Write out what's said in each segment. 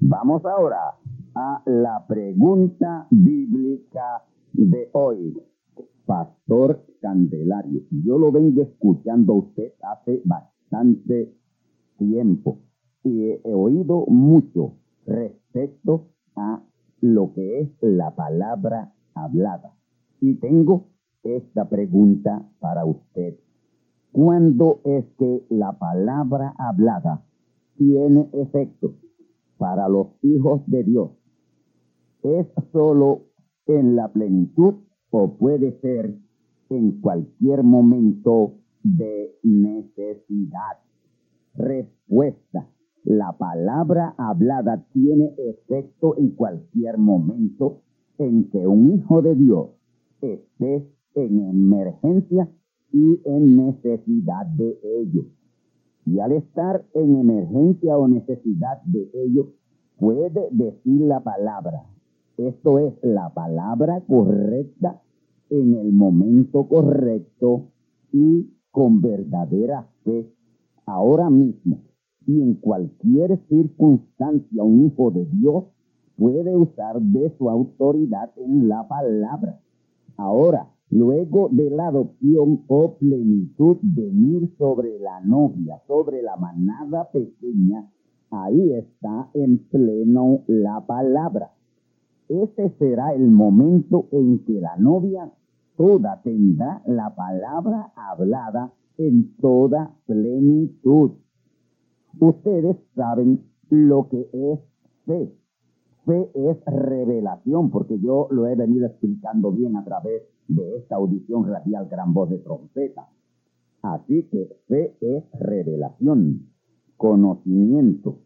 Vamos ahora a la pregunta bíblica de hoy. Pastor Candelario, yo lo vengo escuchando a usted hace bastante tiempo y he oído mucho respecto a lo que es la palabra hablada. Y tengo esta pregunta para usted. ¿Cuándo es que la palabra hablada tiene efecto para los hijos de Dios? ¿Es solo en la plenitud o puede ser en cualquier momento de necesidad? Respuesta. La palabra hablada tiene efecto en cualquier momento en que un hijo de Dios esté en emergencia y en necesidad de ello. Y al estar en emergencia o necesidad de ello, puede decir la palabra. Esto es la palabra correcta en el momento correcto y con verdadera fe. Ahora mismo y en cualquier circunstancia un hijo de Dios puede usar de su autoridad en la palabra. Ahora, luego de la adopción o plenitud venir sobre la novia, sobre la manada pequeña, ahí está en pleno la palabra. Ese será el momento en que la novia toda tendrá la palabra hablada en toda plenitud. Ustedes saben lo que es fe. Fe es revelación, porque yo lo he venido explicando bien a través de esta audición radial gran voz de trompeta. Así que fe es revelación, conocimiento.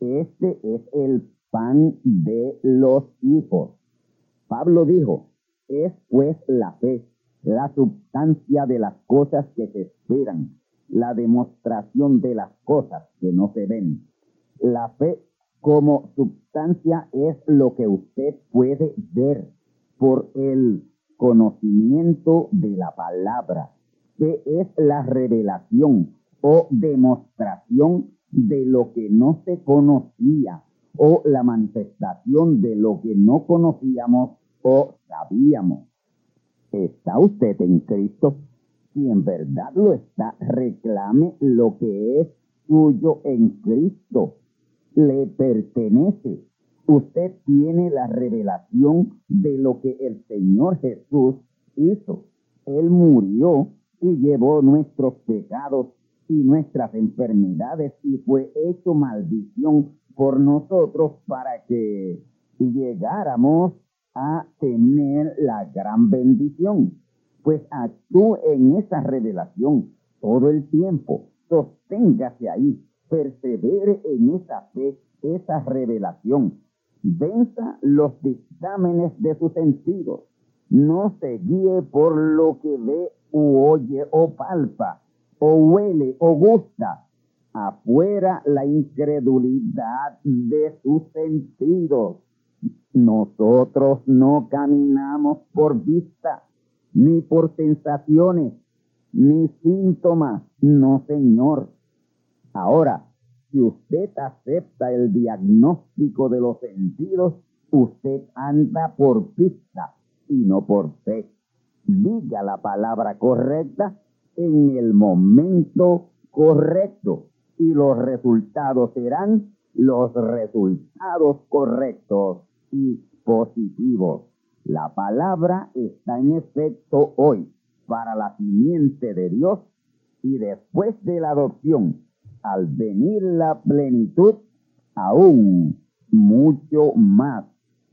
Este es el pan de los hijos. Pablo dijo, es pues la fe, la sustancia de las cosas que se esperan, la demostración de las cosas que no se ven. La fe como sustancia es lo que usted puede ver por el conocimiento de la palabra, que es la revelación o demostración de lo que no se conocía o la manifestación de lo que no conocíamos o sabíamos. ¿Está usted en Cristo? Si en verdad lo está, reclame lo que es suyo en Cristo. Le pertenece. Usted tiene la revelación de lo que el Señor Jesús hizo. Él murió y llevó nuestros pecados y nuestras enfermedades y fue hecho maldición por nosotros para que llegáramos a tener la gran bendición. Pues actúe en esa revelación, todo el tiempo. Sosténgase ahí, persevere en esa fe, esa revelación. Venza los dictámenes de sus sentidos. No se guíe por lo que ve u oye o palpa, o huele o gusta. Afuera la incredulidad de sus sentidos. Nosotros no caminamos por vista, ni por sensaciones, ni síntomas, no señor. Ahora, si usted acepta el diagnóstico de los sentidos, usted anda por pista y no por fe. Diga la palabra correcta en el momento correcto y los resultados serán los resultados correctos y positivos. La palabra está en efecto hoy para la simiente de Dios y después de la adopción, al venir la plenitud, aún mucho más.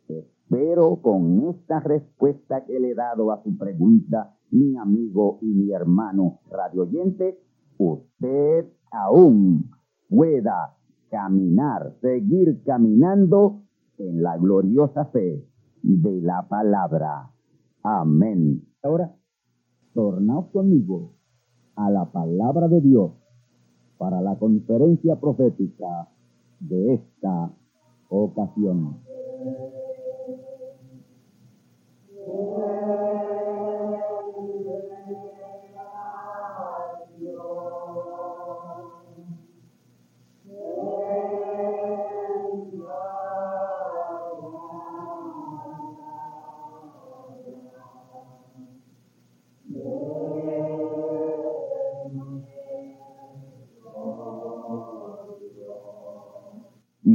Espero con esta respuesta que le he dado a su pregunta, mi amigo y mi hermano radioyente, usted aún pueda caminar, seguir caminando en la gloriosa fe de la palabra. Amén. Ahora, tornaos conmigo a la palabra de Dios para la conferencia profética de esta ocasión.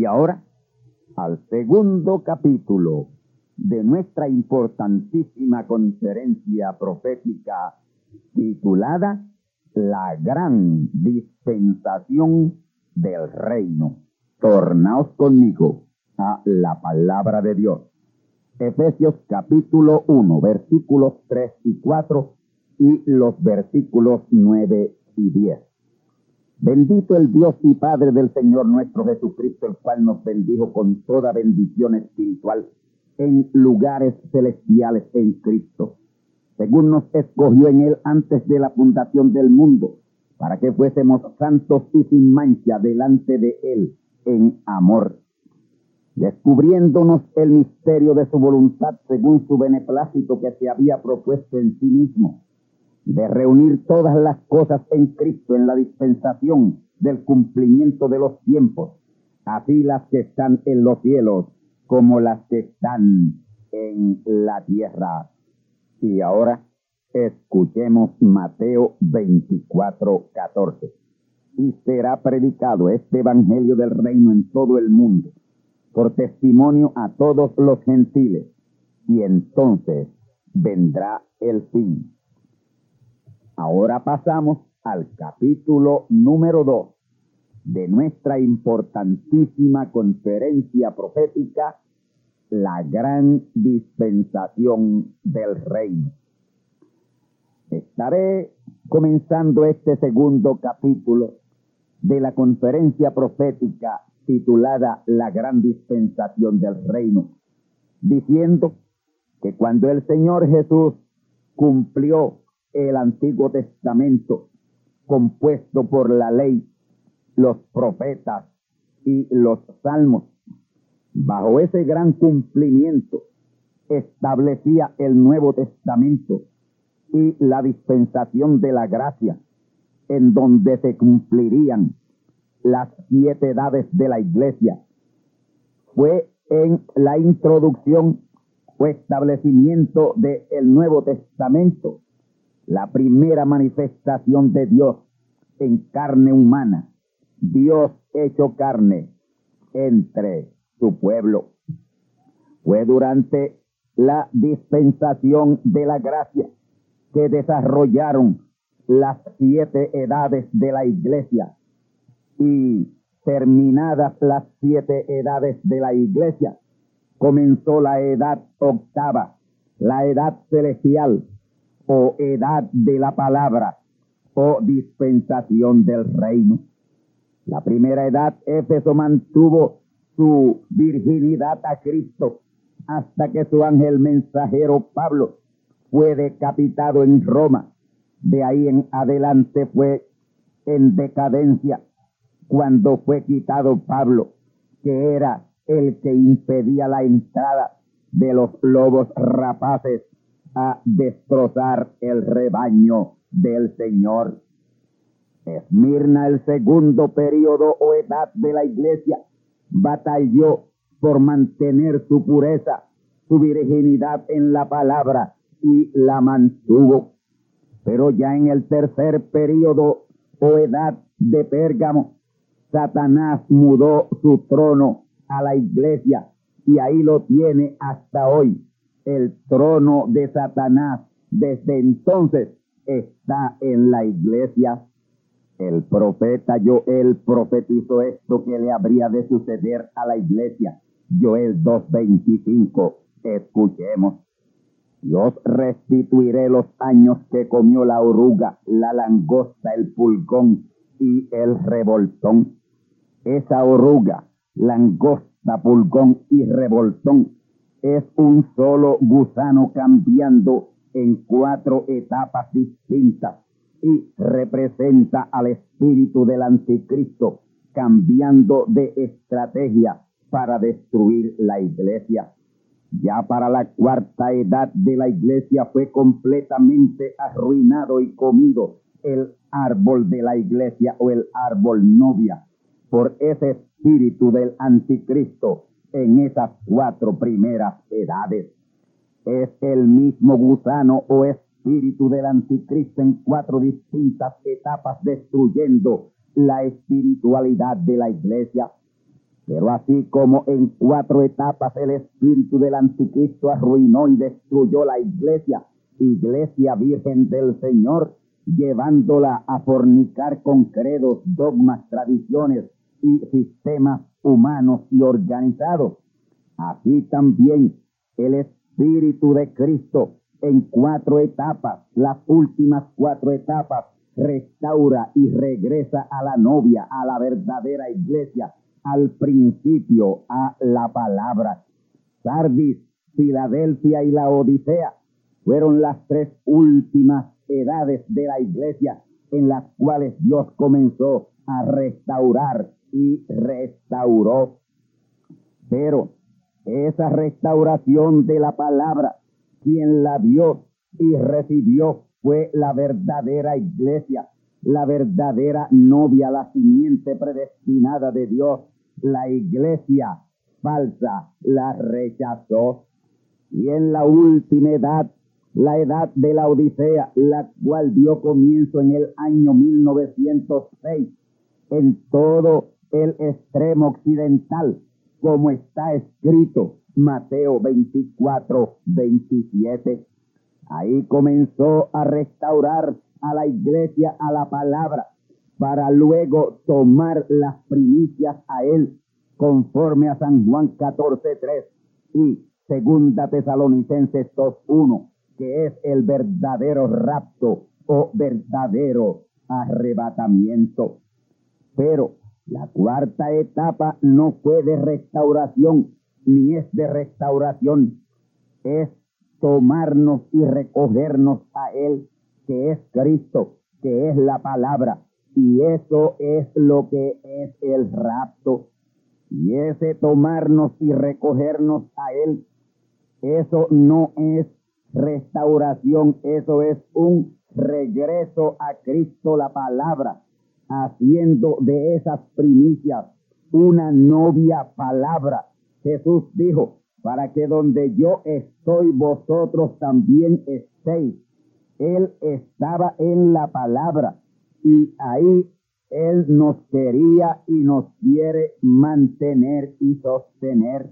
Ahora, al segundo capítulo de nuestra importantísima conferencia profética titulada La gran dispensación del reino. Tornaos conmigo a la palabra de Dios. Efesios capítulo 1, versículos 3 y 4 y los versículos 9 y 10. Bendito el Dios y Padre del Señor nuestro Jesucristo, el cual nos bendijo con toda bendición espiritual en lugares celestiales en Cristo, según nos escogió en Él antes de la fundación del mundo, para que fuésemos santos y sin mancha delante de Él en amor, descubriéndonos el misterio de su voluntad según su beneplácito que se había propuesto en sí mismo de reunir todas las cosas en Cristo en la dispensación del cumplimiento de los tiempos, así las que están en los cielos como las que están en la tierra. Y ahora escuchemos Mateo 24, 14. Y será predicado este Evangelio del Reino en todo el mundo, por testimonio a todos los gentiles, y entonces vendrá el fin. Ahora pasamos al capítulo número 2 de nuestra importantísima conferencia profética, la gran dispensación del reino. Estaré comenzando este segundo capítulo de la conferencia profética titulada La gran dispensación del reino, diciendo que cuando el Señor Jesús cumplió el Antiguo Testamento, compuesto por la ley, los profetas y los salmos. Bajo ese gran cumplimiento establecía el Nuevo Testamento y la dispensación de la gracia, en donde se cumplirían las siete edades de la iglesia. Fue en la introducción o establecimiento del Nuevo Testamento la primera manifestación de Dios en carne humana, Dios hecho carne entre su pueblo. Fue durante la dispensación de la gracia que desarrollaron las siete edades de la iglesia. Y terminadas las siete edades de la iglesia, comenzó la edad octava, la edad celestial, o edad de la palabra, o dispensación del reino. La primera edad, Éfeso mantuvo su virginidad a Cristo hasta que su ángel mensajero Pablo fue decapitado en Roma. De ahí en adelante fue en decadencia cuando fue quitado Pablo, que era el que impedía la entrada de los lobos rapaces a destrozar el rebaño del Señor. Esmirna, el segundo periodo o edad de la iglesia, batalló por mantener su pureza, su virginidad en la palabra y la mantuvo. Pero ya en el tercer periodo o edad de Pérgamo, Satanás mudó su trono a la iglesia y ahí lo tiene hasta hoy. El trono de Satanás desde entonces está en la iglesia. El profeta Joel profetizó esto que le habría de suceder a la iglesia. Joel 2.25. Escuchemos. Dios restituiré los años que comió la oruga, la langosta, el pulgón y el revoltón. Esa oruga, langosta, pulgón y revoltón es un solo gusano cambiando en cuatro etapas distintas y representa al espíritu del anticristo cambiando de estrategia para destruir la iglesia. Ya para la cuarta edad de la iglesia fue completamente arruinado y comido el árbol de la iglesia o el árbol novia por ese espíritu del anticristo en esas cuatro primeras edades. Es el mismo gusano o espíritu del anticristo en cuatro distintas etapas destruyendo la espiritualidad de la iglesia pero así como en cuatro etapas el espíritu del anticristo arruinó y destruyó la iglesia, iglesia virgen del Señor, llevándola a fornicar con credos, dogmas, tradiciones y sistemas humanos y organizados. Así también el espíritu de Cristo en cuatro etapas, las últimas cuatro etapas, restaura y regresa a la novia, a la verdadera iglesia, al principio a la palabra. Sardis, Filadelfia y la Odisea fueron las tres últimas edades de la iglesia en las cuales Dios comenzó a restaurar y restauró. Pero esa restauración de la palabra, quien la vio y recibió fue la verdadera iglesia, la verdadera novia, la simiente predestinada de Dios, la iglesia falsa la rechazó. Y en la última edad, la edad de la Odisea, la cual dio comienzo en el año 1906, en todo el extremo occidental, como está escrito Mateo 24, 27. Ahí comenzó a restaurar a la iglesia a la palabra para luego tomar las primicias a él conforme a San Juan 14.3 y segunda Tesalonicenses 2.1, que es el verdadero rapto o verdadero arrebatamiento. Pero la cuarta etapa no fue de restauración, ni es de restauración, es tomarnos y recogernos a Él, que es Cristo, que es la palabra, y eso es lo que es el rapto. Y ese tomarnos y recogernos a Él, eso no es restauración, eso es un regreso a Cristo la palabra, haciendo de esas primicias una novia palabra. Jesús dijo, para que donde yo estoy, vosotros también estéis. Él estaba en la palabra y ahí Él nos quería y nos quiere mantener y sostener.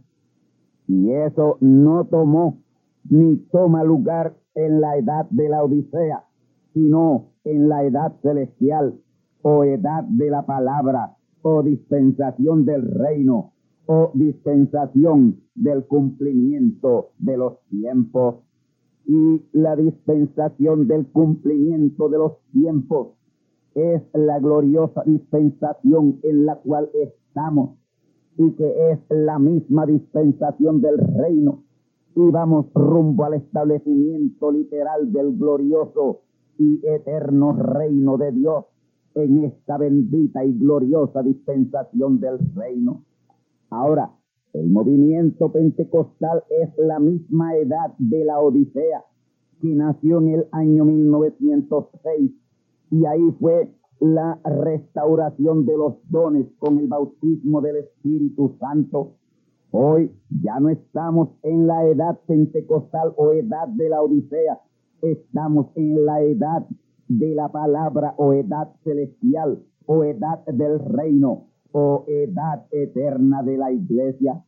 Y eso no tomó ni toma lugar en la edad de la Odisea, sino en la edad celestial o edad de la palabra o dispensación del reino o dispensación del cumplimiento de los tiempos. Y la dispensación del cumplimiento de los tiempos es la gloriosa dispensación en la cual estamos y que es la misma dispensación del reino. Y vamos rumbo al establecimiento literal del glorioso y eterno reino de Dios en esta bendita y gloriosa dispensación del reino. Ahora, el movimiento pentecostal es la misma edad de la Odisea, que nació en el año 1906, y ahí fue la restauración de los dones con el bautismo del Espíritu Santo. Hoy ya no estamos en la edad pentecostal o edad de la Odisea, estamos en la edad de la palabra o edad celestial o edad del reino o edad eterna de la iglesia.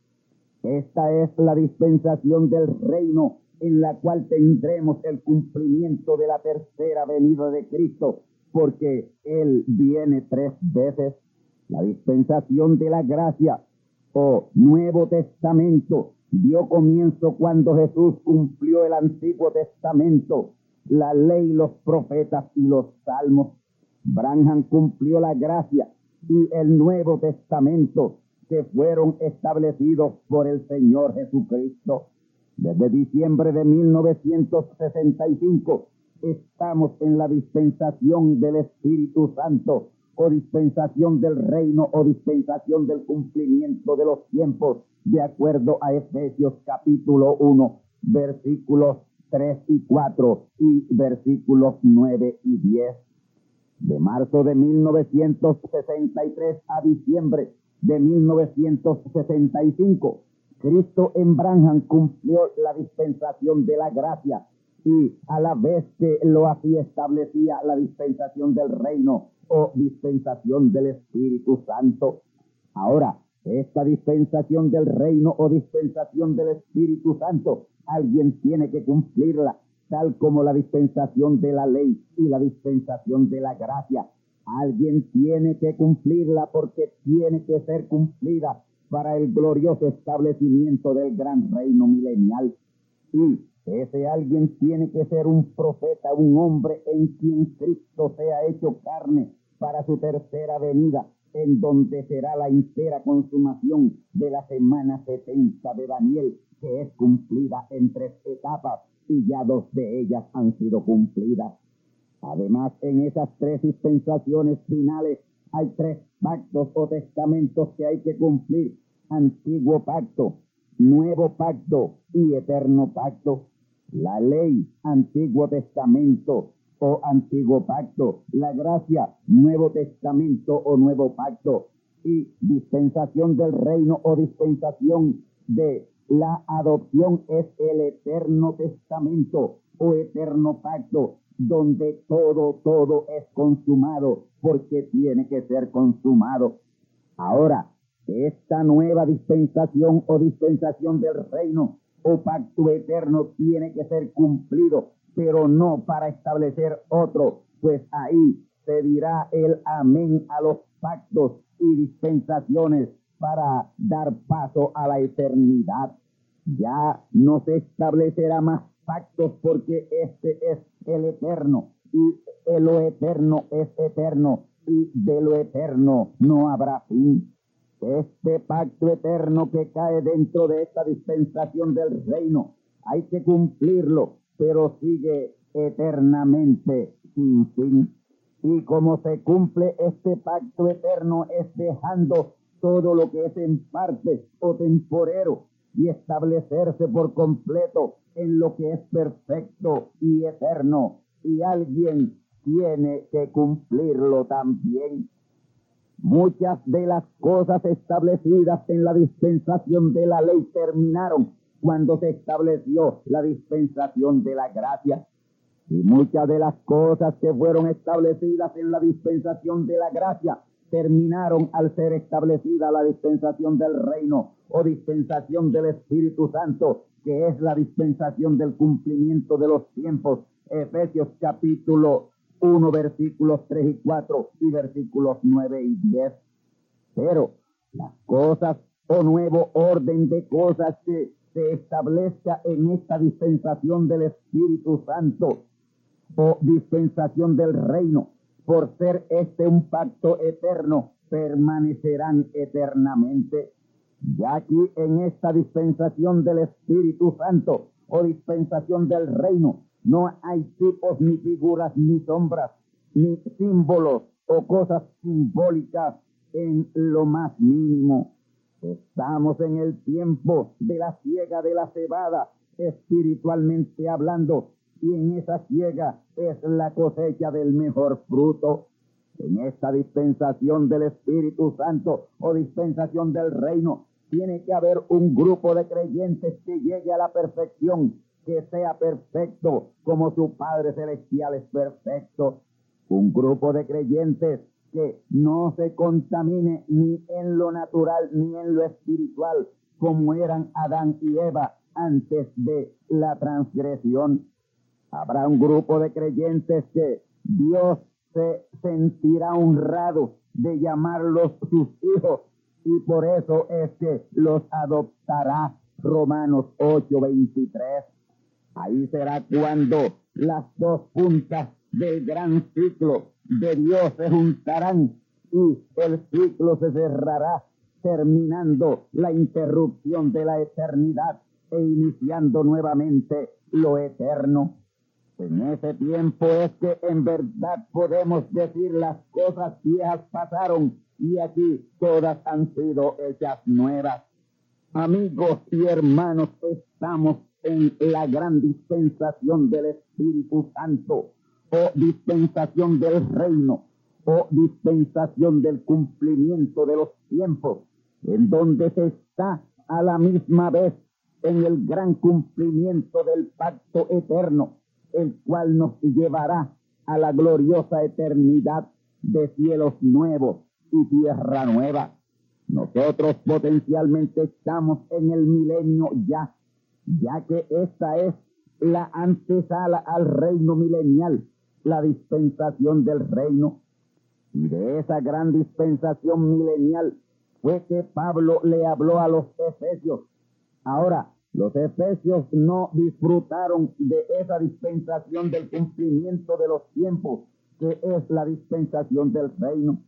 Esta es la dispensación del reino en la cual tendremos el cumplimiento de la tercera venida de Cristo, porque Él viene tres veces. La dispensación de la gracia o Nuevo Testamento dio comienzo cuando Jesús cumplió el Antiguo Testamento la ley, los profetas y los salmos. Branham cumplió la gracia y el Nuevo Testamento que fueron establecidos por el Señor Jesucristo. Desde diciembre de 1965 estamos en la dispensación del Espíritu Santo o dispensación del reino o dispensación del cumplimiento de los tiempos, de acuerdo a Efesios capítulo 1, versículos 3 y 4 y versículos 9 y 10. De marzo de 1963 a diciembre de 1965, Cristo en Branham cumplió la dispensación de la gracia y a la vez que lo hacía establecía la dispensación del reino o dispensación del Espíritu Santo. Ahora, esta dispensación del reino o dispensación del Espíritu Santo alguien tiene que cumplirla, tal como la dispensación de la ley y la dispensación de la gracia. Alguien tiene que cumplirla porque tiene que ser cumplida para el glorioso establecimiento del gran reino milenial. Y ese alguien tiene que ser un profeta, un hombre en quien Cristo sea hecho carne para su tercera venida, en donde será la entera consumación de la semana 70 de Daniel, que es cumplida en tres etapas y ya dos de ellas han sido cumplidas. Además, en esas tres dispensaciones finales hay tres pactos o testamentos que hay que cumplir. Antiguo pacto, nuevo pacto y eterno pacto. La ley, antiguo testamento o antiguo pacto. La gracia, nuevo testamento o nuevo pacto. Y dispensación del reino o dispensación de la adopción es el eterno testamento o eterno pacto, donde todo, todo es consumado, porque tiene que ser consumado. Ahora, esta nueva dispensación o dispensación del reino o pacto eterno tiene que ser cumplido, pero no para establecer otro, pues ahí se dirá el amén a los pactos y dispensaciones para dar paso a la eternidad. Ya no se establecerá más pactos porque este es el eterno y lo eterno es eterno y de lo eterno no habrá fin. Este pacto eterno que cae dentro de esta dispensación del reino, hay que cumplirlo, pero sigue eternamente sin fin. Y como se cumple este pacto eterno es dejando todo lo que es en parte o temporero y establecerse por completo en lo que es perfecto y eterno. Y alguien tiene que cumplirlo también. Muchas de las cosas establecidas en la dispensación de la ley terminaron cuando se estableció la dispensación de la gracia. Y muchas de las cosas que fueron establecidas en la dispensación de la gracia terminaron al ser establecida la dispensación del reino o dispensación del Espíritu Santo, que es la dispensación del cumplimiento de los tiempos. Efesios capítulo 1, versículos 3 y 4 y versículos 9 y 10. Pero las cosas o nuevo orden de cosas que se establezca en esta dispensación del Espíritu Santo o dispensación del reino por ser este un pacto eterno, permanecerán eternamente. Ya aquí en esta dispensación del Espíritu Santo o dispensación del reino, no hay tipos ni figuras ni sombras, ni símbolos o cosas simbólicas en lo más mínimo. Estamos en el tiempo de la ciega de la cebada, espiritualmente hablando, y en esa ciega es la cosecha del mejor fruto. En esta dispensación del Espíritu Santo o dispensación del reino, tiene que haber un grupo de creyentes que llegue a la perfección, que sea perfecto como su Padre Celestial es perfecto. Un grupo de creyentes que no se contamine ni en lo natural ni en lo espiritual, como eran Adán y Eva antes de la transgresión. Habrá un grupo de creyentes que Dios se sentirá honrado de llamarlos sus hijos y por eso es que los adoptará. Romanos 8:23. Ahí será cuando las dos puntas del gran ciclo de Dios se juntarán y el ciclo se cerrará, terminando la interrupción de la eternidad e iniciando nuevamente lo eterno. En ese tiempo es que en verdad podemos decir las cosas viejas pasaron y aquí todas han sido hechas nuevas. Amigos y hermanos, estamos en la gran dispensación del Espíritu Santo o dispensación del reino o dispensación del cumplimiento de los tiempos, en donde se está a la misma vez en el gran cumplimiento del pacto eterno el cual nos llevará a la gloriosa eternidad de cielos nuevos y tierra nueva. Nosotros potencialmente estamos en el milenio ya, ya que esta es la antesala al reino milenial, la dispensación del reino. Y de esa gran dispensación milenial fue que Pablo le habló a los efesios. Ahora, los efesios no disfrutaron de esa dispensación del cumplimiento de los tiempos, que es la dispensación del reino.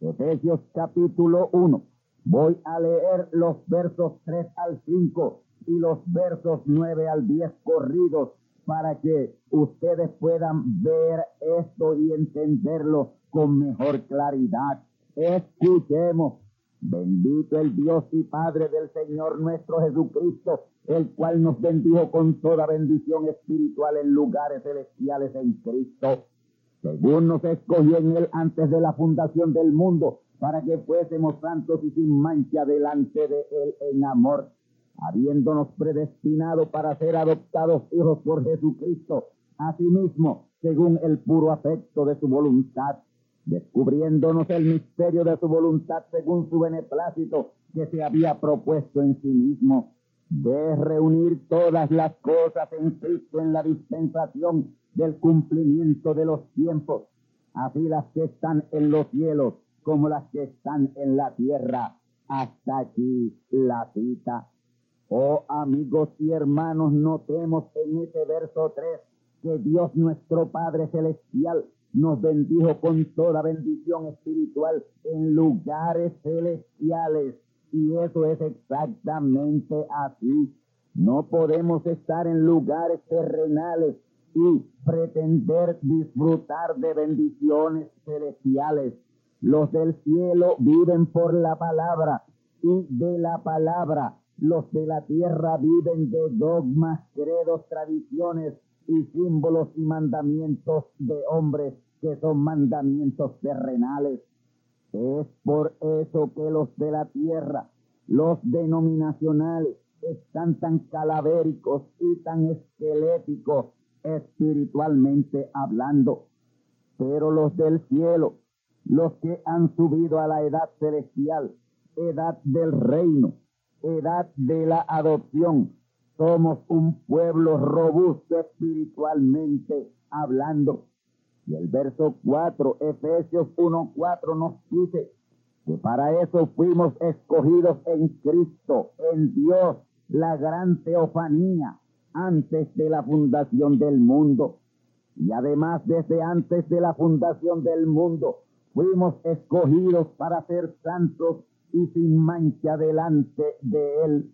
Efesios capítulo 1. Voy a leer los versos 3 al 5 y los versos 9 al 10 corridos para que ustedes puedan ver esto y entenderlo con mejor claridad. Escuchemos. Bendito el Dios y Padre del Señor nuestro Jesucristo el cual nos bendijo con toda bendición espiritual en lugares celestiales en Cristo, según nos escogió en Él antes de la fundación del mundo, para que fuésemos santos y sin mancha delante de Él en amor, habiéndonos predestinado para ser adoptados hijos por Jesucristo, asimismo, según el puro afecto de su voluntad, descubriéndonos el misterio de su voluntad según su beneplácito que se había propuesto en sí mismo de reunir todas las cosas en Cristo en la dispensación del cumplimiento de los tiempos, así las que están en los cielos como las que están en la tierra. Hasta aquí la cita. Oh amigos y hermanos, notemos en ese verso 3 que Dios nuestro Padre Celestial nos bendijo con toda bendición espiritual en lugares celestiales y eso es exactamente así. No podemos estar en lugares terrenales y pretender disfrutar de bendiciones celestiales. Los del cielo viven por la palabra y de la palabra. Los de la tierra viven de dogmas, credos, tradiciones y símbolos y mandamientos de hombres que son mandamientos terrenales. Es por eso que los de la tierra, los denominacionales, están tan calavéricos y tan esqueléticos espiritualmente hablando. Pero los del cielo, los que han subido a la edad celestial, edad del reino, edad de la adopción, somos un pueblo robusto espiritualmente hablando. Y el verso 4, Efesios 1.4 nos dice que para eso fuimos escogidos en Cristo, en Dios, la gran teofanía, antes de la fundación del mundo. Y además desde antes de la fundación del mundo fuimos escogidos para ser santos y sin mancha delante de Él.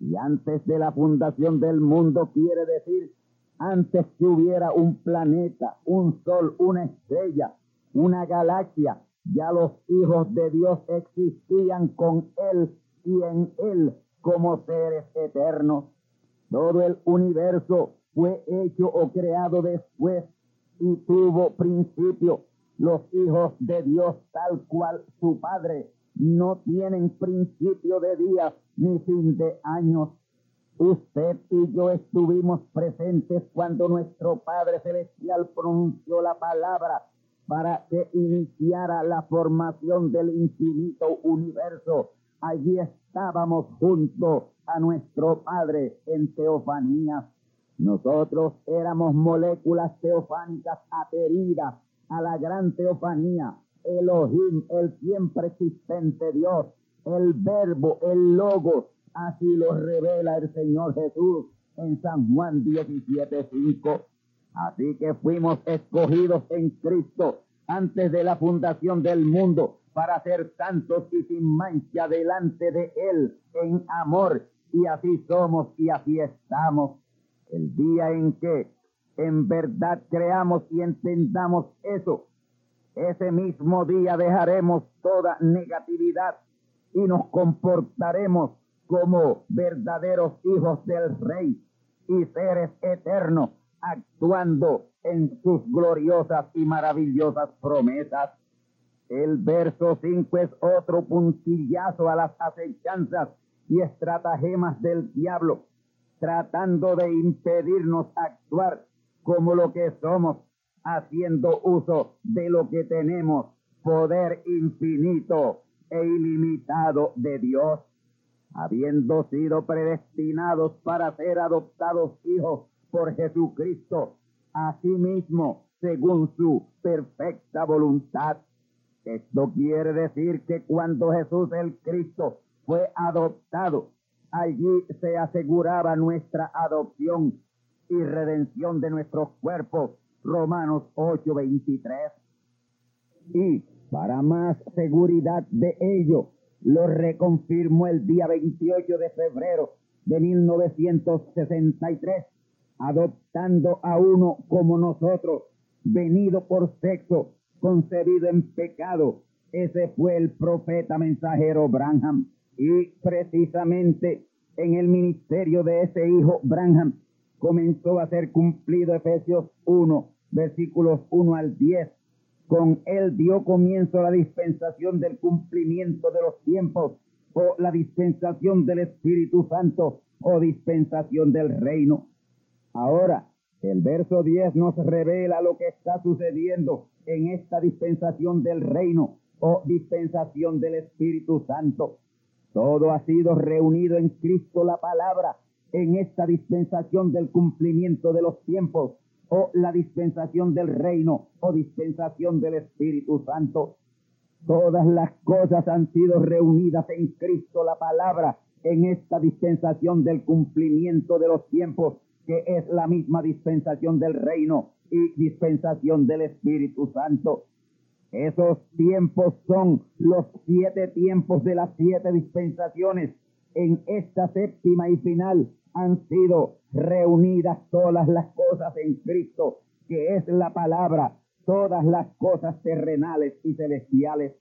Y antes de la fundación del mundo quiere decir antes que hubiera un planeta, un sol, una estrella, una galaxia, ya los hijos de Dios existían con Él y en Él como seres eternos. Todo el universo fue hecho o creado después y tuvo principio. Los hijos de Dios, tal cual su Padre, no tienen principio de días ni fin de años. Usted y yo estuvimos presentes cuando nuestro Padre Celestial pronunció la palabra para que iniciara la formación del infinito universo. Allí estábamos junto a nuestro Padre en teofanía. Nosotros éramos moléculas teofánicas ateridas a la gran teofanía. Elohim, el siempre existente Dios, el verbo, el logo, así lo revela el Señor Jesús en San Juan 17.5. Así que fuimos escogidos en Cristo antes de la fundación del mundo para ser santos y sin mancha delante de Él en amor. Y así somos y así estamos. El día en que en verdad creamos y entendamos eso, ese mismo día dejaremos toda negatividad y nos comportaremos como verdaderos hijos del Rey y seres eternos actuando en sus gloriosas y maravillosas promesas. El verso 5 es otro puntillazo a las acechanzas y estratagemas del diablo, tratando de impedirnos actuar como lo que somos, haciendo uso de lo que tenemos, poder infinito e ilimitado de Dios, habiendo sido predestinados para ser adoptados hijos por Jesucristo, asimismo, según su perfecta voluntad. Esto quiere decir que cuando Jesús el Cristo fue adoptado, allí se aseguraba nuestra adopción y redención de nuestros cuerpos. Romanos 8:23. Y para más seguridad de ello, lo reconfirmó el día 28 de febrero de 1963 adoptando a uno como nosotros, venido por sexo, concebido en pecado. Ese fue el profeta mensajero Branham. Y precisamente en el ministerio de ese hijo Branham comenzó a ser cumplido Efesios 1, versículos 1 al 10. Con él dio comienzo la dispensación del cumplimiento de los tiempos o la dispensación del Espíritu Santo o dispensación del reino Ahora, el verso 10 nos revela lo que está sucediendo en esta dispensación del reino o dispensación del Espíritu Santo. Todo ha sido reunido en Cristo la palabra en esta dispensación del cumplimiento de los tiempos o la dispensación del reino o dispensación del Espíritu Santo. Todas las cosas han sido reunidas en Cristo la palabra en esta dispensación del cumplimiento de los tiempos que es la misma dispensación del reino y dispensación del Espíritu Santo. Esos tiempos son los siete tiempos de las siete dispensaciones. En esta séptima y final han sido reunidas todas las cosas en Cristo, que es la palabra, todas las cosas terrenales y celestiales.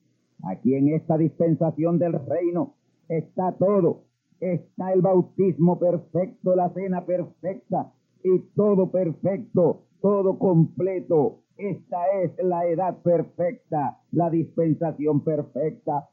Aquí en esta dispensación del reino está todo, está el bautismo perfecto, la cena perfecta y todo perfecto, todo completo. Esta es la edad perfecta, la dispensación perfecta.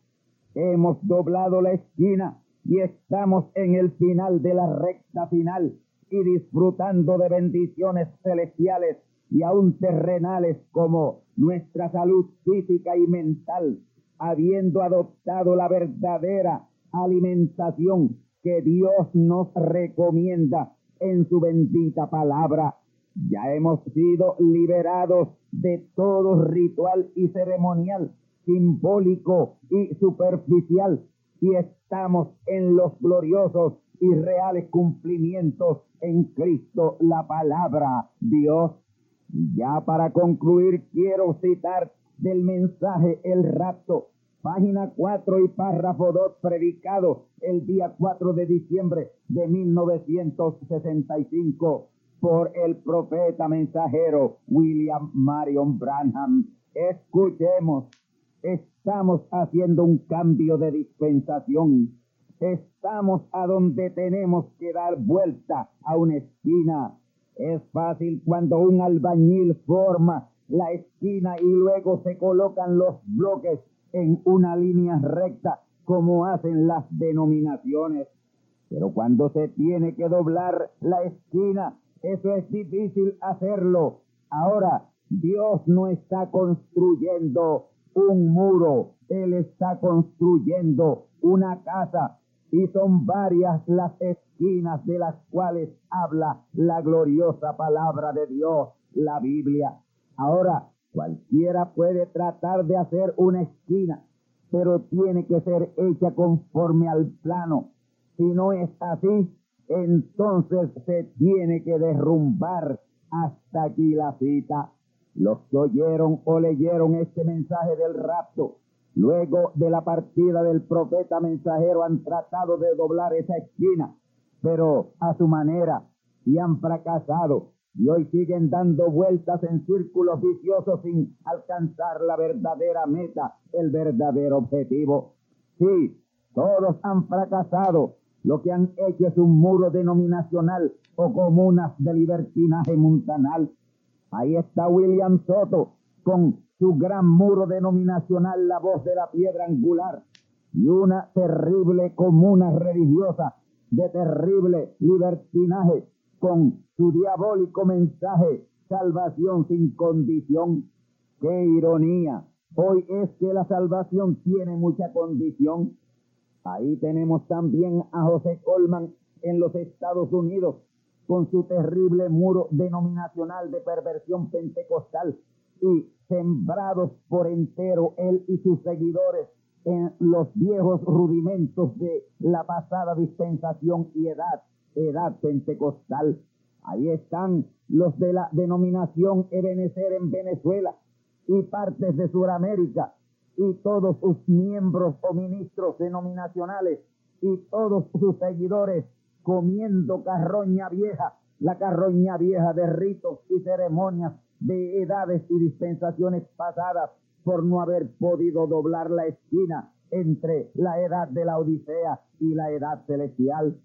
Hemos doblado la esquina y estamos en el final de la recta final y disfrutando de bendiciones celestiales y aún terrenales como nuestra salud física y mental, habiendo adoptado la verdadera alimentación que Dios nos recomienda en su bendita palabra. Ya hemos sido liberados de todo ritual y ceremonial, simbólico y superficial, y estamos en los gloriosos y reales cumplimientos en Cristo la palabra Dios. Ya para concluir, quiero citar del mensaje El rapto, página 4 y párrafo 2, predicado el día 4 de diciembre de 1965 por el profeta mensajero William Marion Branham. Escuchemos, estamos haciendo un cambio de dispensación. Estamos a donde tenemos que dar vuelta a una esquina. Es fácil cuando un albañil forma la esquina y luego se colocan los bloques en una línea recta como hacen las denominaciones. Pero cuando se tiene que doblar la esquina, eso es difícil hacerlo. Ahora, Dios no está construyendo un muro, Él está construyendo una casa y son varias las esquinas de las cuales habla la gloriosa palabra de Dios, la Biblia. Ahora, cualquiera puede tratar de hacer una esquina, pero tiene que ser hecha conforme al plano. Si no es así, entonces se tiene que derrumbar hasta aquí la cita. Los que oyeron o leyeron este mensaje del rapto, luego de la partida del profeta mensajero, han tratado de doblar esa esquina, pero a su manera, y han fracasado. Y hoy siguen dando vueltas en círculos viciosos sin alcanzar la verdadera meta, el verdadero objetivo. Sí, todos han fracasado, lo que han hecho es un muro denominacional o comunas de libertinaje mundanal. Ahí está William Soto con su gran muro denominacional, la voz de la piedra angular, y una terrible comuna religiosa de terrible libertinaje con su diabólico mensaje, salvación sin condición. ¡Qué ironía! Hoy es que la salvación tiene mucha condición. Ahí tenemos también a José Colman en los Estados Unidos con su terrible muro denominacional de perversión pentecostal y sembrados por entero él y sus seguidores en los viejos rudimentos de la pasada dispensación y edad, edad pentecostal. Ahí están los de la denominación Ebenecer en Venezuela y partes de Sudamérica y todos sus miembros o ministros denominacionales y todos sus seguidores comiendo carroña vieja, la carroña vieja de ritos y ceremonias de edades y dispensaciones pasadas por no haber podido doblar la esquina entre la edad de la Odisea y la edad celestial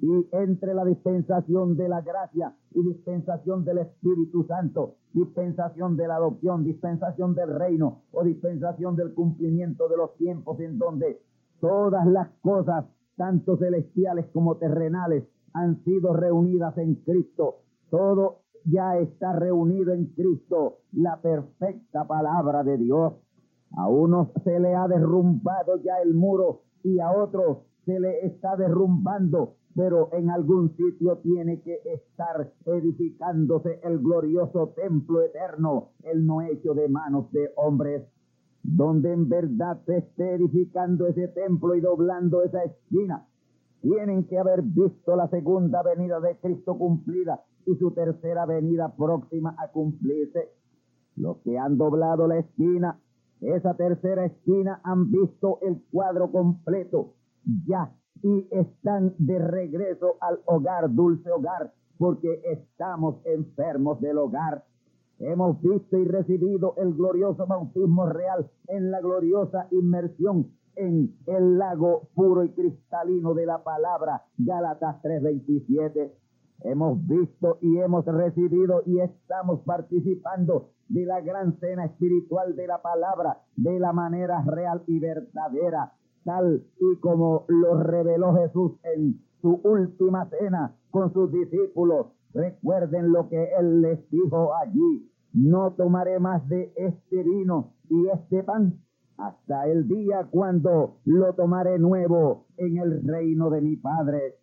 y entre la dispensación de la gracia y dispensación del Espíritu Santo, dispensación de la adopción, dispensación del reino o dispensación del cumplimiento de los tiempos en donde todas las cosas, tanto celestiales como terrenales, han sido reunidas en Cristo. Todo ya está reunido en Cristo, la perfecta palabra de Dios. A unos se le ha derrumbado ya el muro y a otros se le está derrumbando pero en algún sitio tiene que estar edificándose el glorioso templo eterno, el no hecho de manos de hombres, donde en verdad se esté edificando ese templo y doblando esa esquina. Tienen que haber visto la segunda venida de Cristo cumplida y su tercera venida próxima a cumplirse. Los que han doblado la esquina, esa tercera esquina, han visto el cuadro completo. Ya y están de regreso al hogar, dulce hogar, porque estamos enfermos del hogar. Hemos visto y recibido el glorioso bautismo real en la gloriosa inmersión en el lago puro y cristalino de la palabra, Gálatas 3:27. Hemos visto y hemos recibido y estamos participando de la gran cena espiritual de la palabra de la manera real y verdadera tal y como lo reveló Jesús en su última cena con sus discípulos. Recuerden lo que Él les dijo allí. No tomaré más de este vino y este pan hasta el día cuando lo tomaré nuevo en el reino de mi Padre.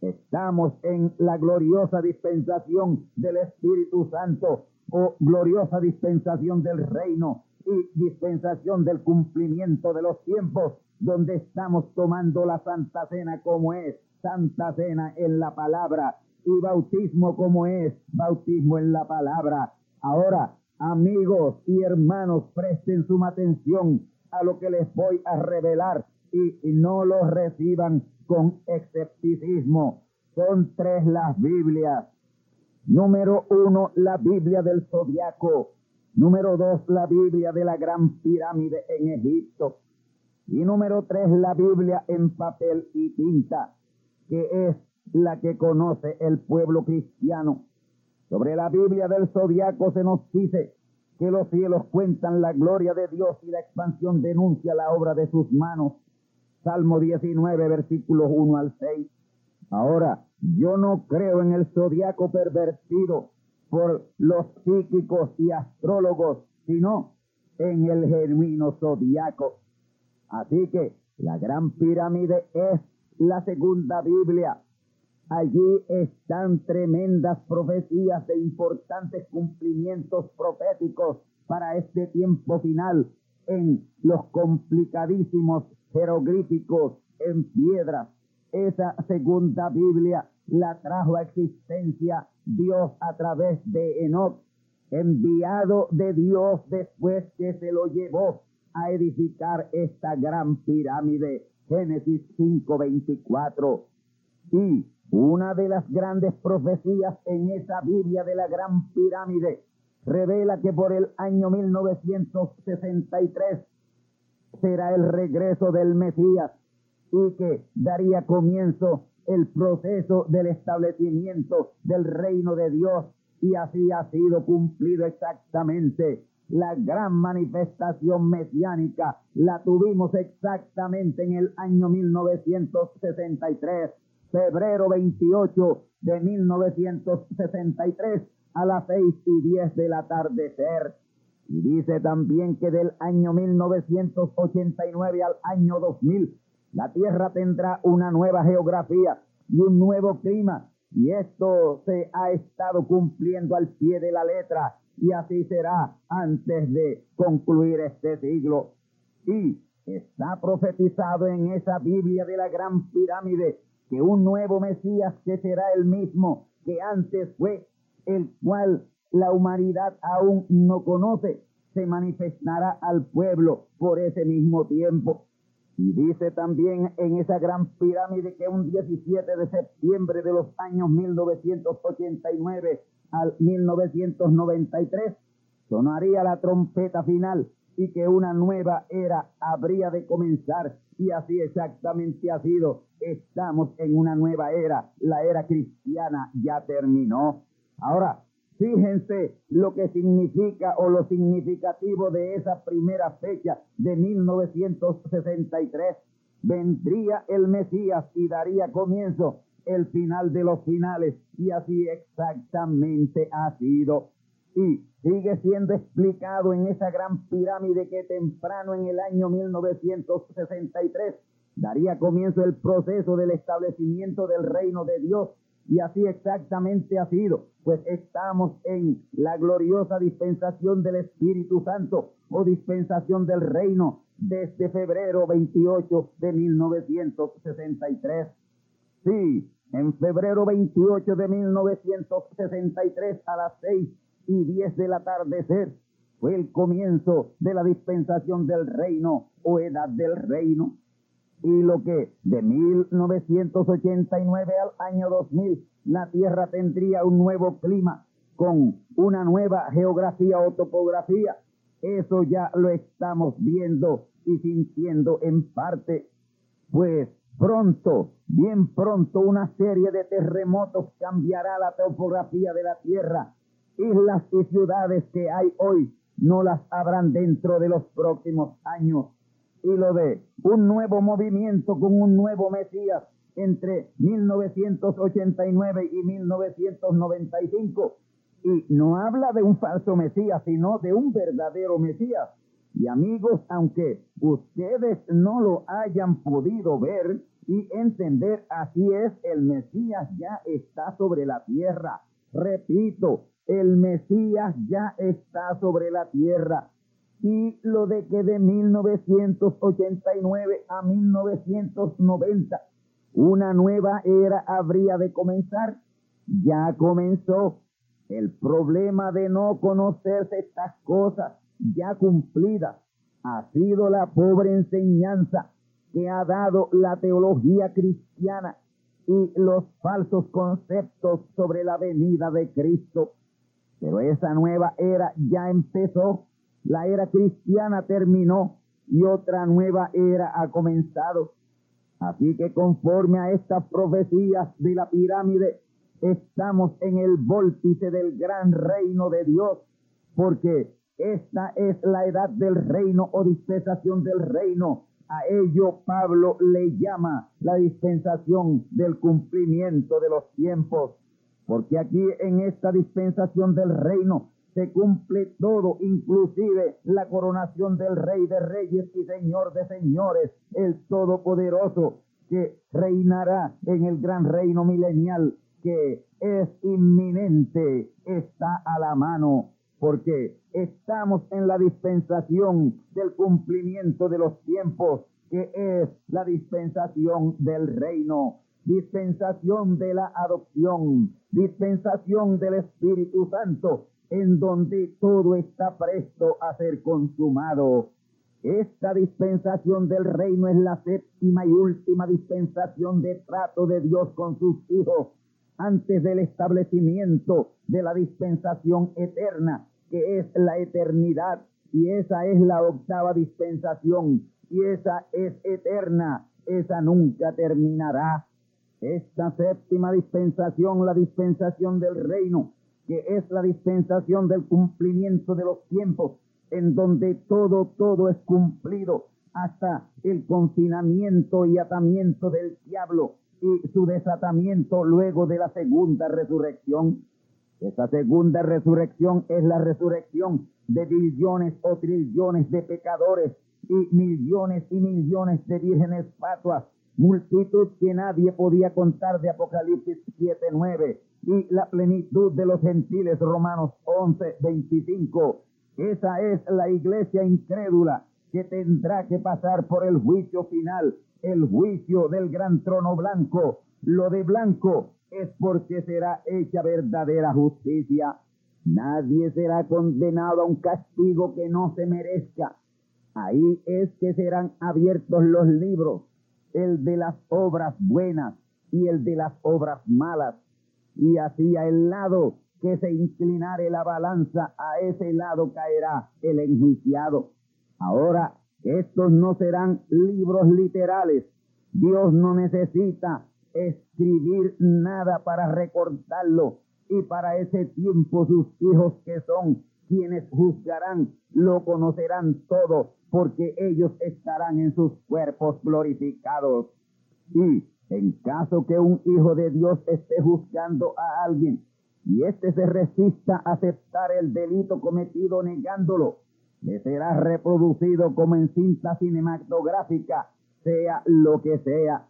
Estamos en la gloriosa dispensación del Espíritu Santo o gloriosa dispensación del reino y dispensación del cumplimiento de los tiempos donde estamos tomando la Santa Cena como es, Santa Cena en la palabra, y bautismo como es, bautismo en la palabra. Ahora, amigos y hermanos, presten suma atención a lo que les voy a revelar y, y no lo reciban con escepticismo. Son tres las Biblias. Número uno, la Biblia del Zodiaco. Número dos, la Biblia de la Gran Pirámide en Egipto. Y número tres, la Biblia en papel y tinta, que es la que conoce el pueblo cristiano. Sobre la Biblia del Zodiaco se nos dice que los cielos cuentan la gloria de Dios y la expansión denuncia la obra de sus manos. Salmo 19, versículos 1 al 6. Ahora, yo no creo en el zodiaco pervertido por los psíquicos y astrólogos, sino en el genuino zodiaco. Así que la gran pirámide es la segunda Biblia. Allí están tremendas profecías de importantes cumplimientos proféticos para este tiempo final en los complicadísimos jeroglíficos en piedras. Esa segunda Biblia la trajo a existencia Dios a través de Enoch, enviado de Dios después que se lo llevó a edificar esta gran pirámide. Génesis 5:24. Y una de las grandes profecías en esa Biblia de la gran pirámide revela que por el año 1963 será el regreso del Mesías y que daría comienzo el proceso del establecimiento del reino de Dios y así ha sido cumplido exactamente. La gran manifestación mesiánica la tuvimos exactamente en el año 1963, febrero 28 de 1963 a las seis y diez del atardecer. Y dice también que del año 1989 al año 2000 la Tierra tendrá una nueva geografía y un nuevo clima. Y esto se ha estado cumpliendo al pie de la letra y así será antes de concluir este siglo. Y está profetizado en esa Biblia de la Gran Pirámide que un nuevo Mesías que será el mismo que antes fue, el cual la humanidad aún no conoce, se manifestará al pueblo por ese mismo tiempo. Y dice también en esa gran pirámide que un 17 de septiembre de los años 1989 al 1993 sonaría la trompeta final y que una nueva era habría de comenzar. Y así exactamente ha sido. Estamos en una nueva era. La era cristiana ya terminó. Ahora, Fíjense lo que significa o lo significativo de esa primera fecha de 1963. Vendría el Mesías y daría comienzo el final de los finales y así exactamente ha sido. Y sigue siendo explicado en esa gran pirámide que temprano en el año 1963 daría comienzo el proceso del establecimiento del reino de Dios y así exactamente ha sido, pues estamos en la gloriosa dispensación del Espíritu Santo o dispensación del reino desde febrero 28 de 1963. Sí, en febrero 28 de 1963 a las 6 y 10 del atardecer fue el comienzo de la dispensación del reino o edad del reino y lo que de 1989 al año 2000 la Tierra tendría un nuevo clima con una nueva geografía o topografía. Eso ya lo estamos viendo y sintiendo en parte, pues pronto, bien pronto, una serie de terremotos cambiará la topografía de la Tierra. Islas y ciudades que hay hoy no las habrán dentro de los próximos años y lo de un nuevo movimiento con un nuevo Mesías entre 1989 y 1995. Y no habla de un falso Mesías, sino de un verdadero Mesías. Y amigos, aunque ustedes no lo hayan podido ver y entender, así es, el Mesías ya está sobre la tierra. Repito, el Mesías ya está sobre la tierra y lo de que de 1989 a 1990 una nueva era habría de comenzar, ya comenzó El problema de no conocerse estas cosas ya cumplidas ha sido la pobre enseñanza que ha dado la teología cristiana y los falsos conceptos sobre la venida de Cristo. Pero esa nueva era ya empezó, la era cristiana terminó y otra nueva era ha comenzado. Así que conforme a estas profecías de la pirámide, estamos en el vórtice del gran reino de Dios, porque esta es la edad del reino o dispensación del reino. A ello Pablo le llama la dispensación del cumplimiento de los tiempos, porque aquí en esta dispensación del reino se cumple todo, inclusive la coronación del Rey de Reyes y Señor de Señores, el Todopoderoso, que reinará en el gran reino milenial que es inminente, está a la mano, porque estamos en la dispensación del cumplimiento de los tiempos, que es la dispensación del reino, dispensación de la adopción, dispensación del Espíritu Santo, en donde todo está presto a ser consumado. Esta dispensación del reino es la séptima y última dispensación de trato de Dios con sus hijos antes del establecimiento de la dispensación eterna, que es la eternidad. Y esa es la octava dispensación. Y esa es eterna. Esa nunca terminará. Esta séptima dispensación, la dispensación del reino, que es la dispensación del cumplimiento de los tiempos, en donde todo, todo es cumplido, hasta el confinamiento y atamiento del diablo y su desatamiento luego de la segunda resurrección. Esa segunda resurrección es la resurrección de billones o trillones de pecadores y millones y millones de vírgenes patuas, multitud que nadie podía contar de Apocalipsis 7.9 y la plenitud de los gentiles, Romanos 11, 25. Esa es la iglesia incrédula que tendrá que pasar por el juicio final, el juicio del gran trono blanco. Lo de blanco es porque será hecha verdadera justicia. Nadie será condenado a un castigo que no se merezca. Ahí es que serán abiertos los libros, el de las obras buenas y el de las obras malas y hacia el lado que se inclinare la balanza, a ese lado caerá el enjuiciado. Ahora, estos no serán libros literales. Dios no necesita escribir nada para recordarlo. Y para ese tiempo sus hijos que son quienes juzgarán, lo conocerán todo, porque ellos estarán en sus cuerpos glorificados. Y en caso que un hijo de Dios esté juzgando a alguien y éste se resista a aceptar el delito cometido negándolo, le será reproducido como en cinta cinematográfica, sea lo que sea.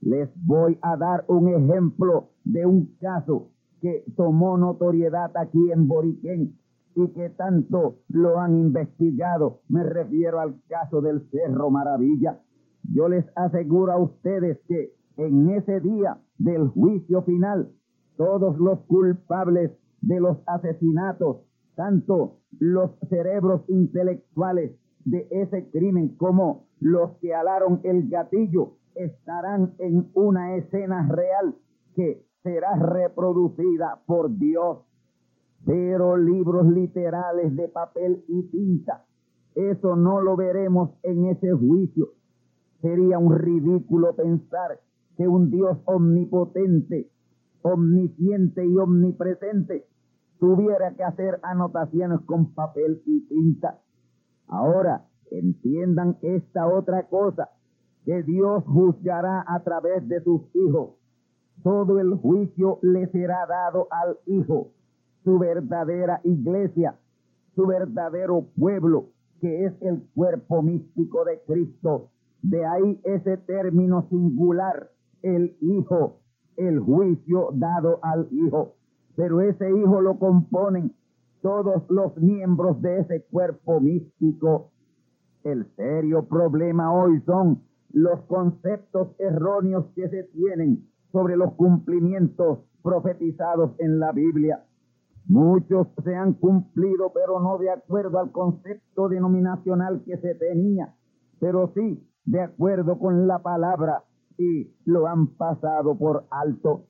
Les voy a dar un ejemplo de un caso que tomó notoriedad aquí en Boriquén y que tanto lo han investigado. Me refiero al caso del Cerro Maravilla. Yo les aseguro a ustedes que en ese día del juicio final, todos los culpables de los asesinatos, tanto los cerebros intelectuales de ese crimen como los que alaron el gatillo, estarán en una escena real que será reproducida por Dios. Pero libros literales de papel y tinta, eso no lo veremos en ese juicio. Sería un ridículo pensar que un Dios omnipotente, omnisciente y omnipresente tuviera que hacer anotaciones con papel y tinta. Ahora, entiendan esta otra cosa, que Dios juzgará a través de sus hijos. Todo el juicio le será dado al Hijo, su verdadera iglesia, su verdadero pueblo, que es el cuerpo místico de Cristo. De ahí ese término singular el Hijo, el juicio dado al Hijo. Pero ese Hijo lo componen todos los miembros de ese cuerpo místico. El serio problema hoy son los conceptos erróneos que se tienen sobre los cumplimientos profetizados en la Biblia. Muchos se han cumplido, pero no de acuerdo al concepto denominacional que se tenía, pero sí de acuerdo con la palabra y lo han pasado por alto.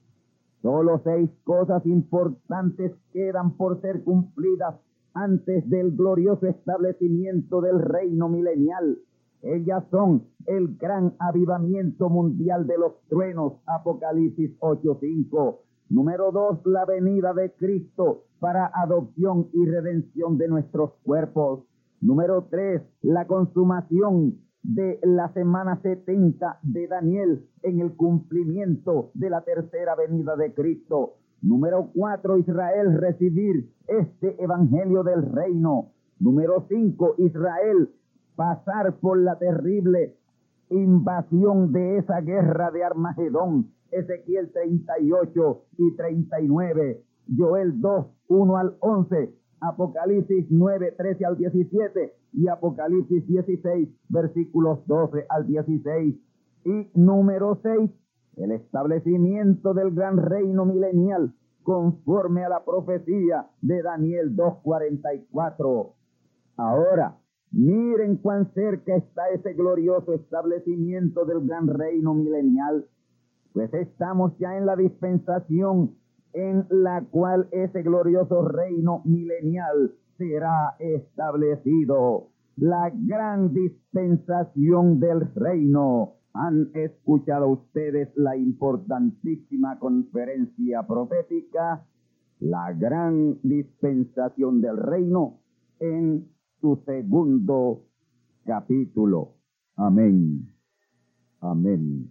Solo seis cosas importantes quedan por ser cumplidas antes del glorioso establecimiento del reino milenial. Ellas son el gran avivamiento mundial de los truenos, Apocalipsis 8.5. Número dos, la venida de Cristo para adopción y redención de nuestros cuerpos. Número tres, la consumación de la semana 70 de Daniel en el cumplimiento de la tercera venida de Cristo. Número cuatro, Israel recibir este evangelio del reino. Número cinco, Israel pasar por la terrible invasión de esa guerra de Armagedón. Ezequiel 38 y 39, Joel 2, 1 al 11, Apocalipsis 9, 13 al 17 y Apocalipsis 16, versículos 12 al 16. Y número 6, el establecimiento del gran reino milenial conforme a la profecía de Daniel 2.44. Ahora, miren cuán cerca está ese glorioso establecimiento del gran reino milenial, pues estamos ya en la dispensación en la cual ese glorioso reino milenial será establecido. La gran dispensación del reino. ¿Han escuchado ustedes la importantísima conferencia profética? La gran dispensación del reino en su segundo capítulo. Amén. Amén.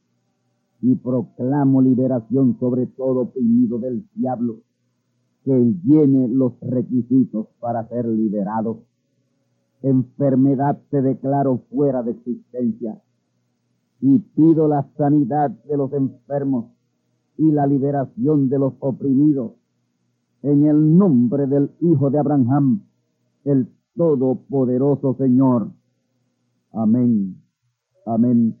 y proclamo liberación sobre todo oprimido del diablo, que llene los requisitos para ser liberado. Enfermedad te declaro fuera de existencia y pido la sanidad de los enfermos y la liberación de los oprimidos en el nombre del Hijo de Abraham, el Todopoderoso Señor. Amén. Amén.